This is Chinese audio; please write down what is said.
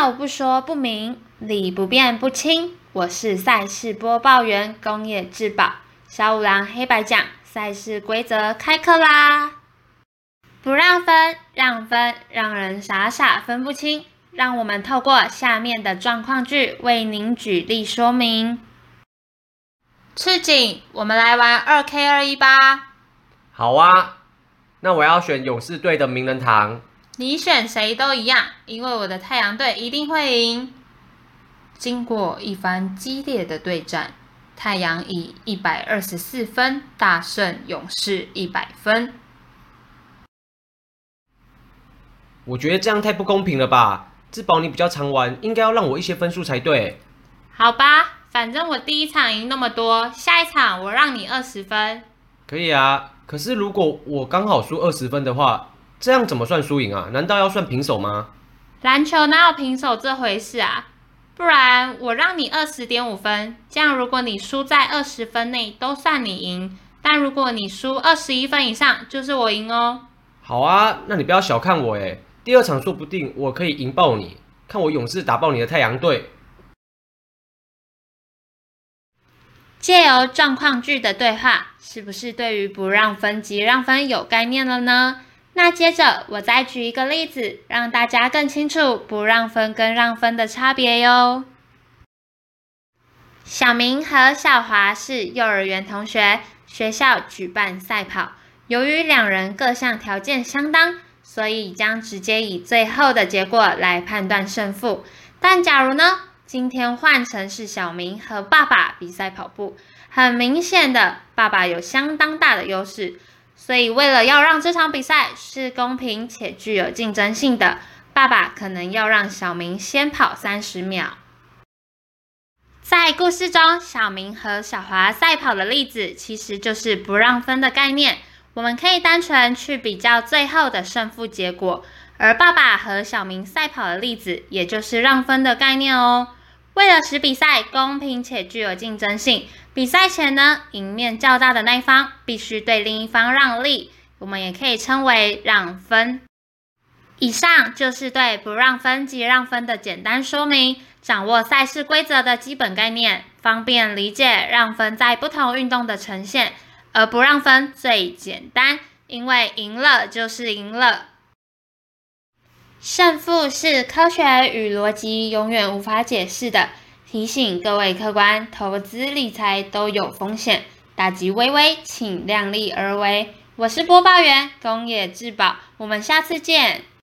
道不说不明，理不辩不清。我是赛事播报员工业智宝小五郎黑白讲赛事规则开课啦！不让分，让分，让人傻傻分不清。让我们透过下面的状况句为您举例说明。赤井，我们来玩二 K 二一吧。好啊，那我要选勇士队的名人堂。你选谁都一样，因为我的太阳队一定会赢。经过一番激烈的对战，太阳以一百二十四分大胜勇士一百分。我觉得这样太不公平了吧？自保你比较常玩，应该要让我一些分数才对。好吧，反正我第一场赢那么多，下一场我让你二十分。可以啊，可是如果我刚好输二十分的话，这样怎么算输赢啊？难道要算平手吗？篮球哪有平手这回事啊？不然我让你二十点五分，这样如果你输在二十分内，都算你赢；但如果你输二十一分以上，就是我赢哦。好啊，那你不要小看我诶。第二场说不定我可以赢爆你，看我勇士打爆你的太阳队。借由状况句的对话，是不是对于不让分及让分有概念了呢？那接着我再举一个例子，让大家更清楚不让分跟让分的差别哟。小明和小华是幼儿园同学，学校举办赛跑，由于两人各项条件相当。所以将直接以最后的结果来判断胜负。但假如呢？今天换成是小明和爸爸比赛跑步，很明显的，爸爸有相当大的优势。所以为了要让这场比赛是公平且具有竞争性的，爸爸可能要让小明先跑三十秒。在故事中，小明和小华赛跑的例子，其实就是不让分的概念。我们可以单纯去比较最后的胜负结果，而爸爸和小明赛跑的例子，也就是让分的概念哦。为了使比赛公平且具有竞争性，比赛前呢，赢面较大的那一方必须对另一方让利，我们也可以称为让分。以上就是对不让分及让分的简单说明，掌握赛事规则的基本概念，方便理解让分在不同运动的呈现。而不让分最简单，因为赢了就是赢了。胜负是科学与逻辑永远无法解释的。提醒各位客官，投资理财都有风险，打击微微，请量力而为。我是播报员工业质保，我们下次见。